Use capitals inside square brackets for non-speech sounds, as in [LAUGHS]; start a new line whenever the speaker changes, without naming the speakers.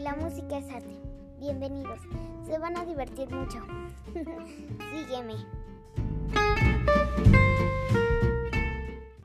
la música es arte. Bienvenidos, se van a divertir mucho. [LAUGHS] Sígueme.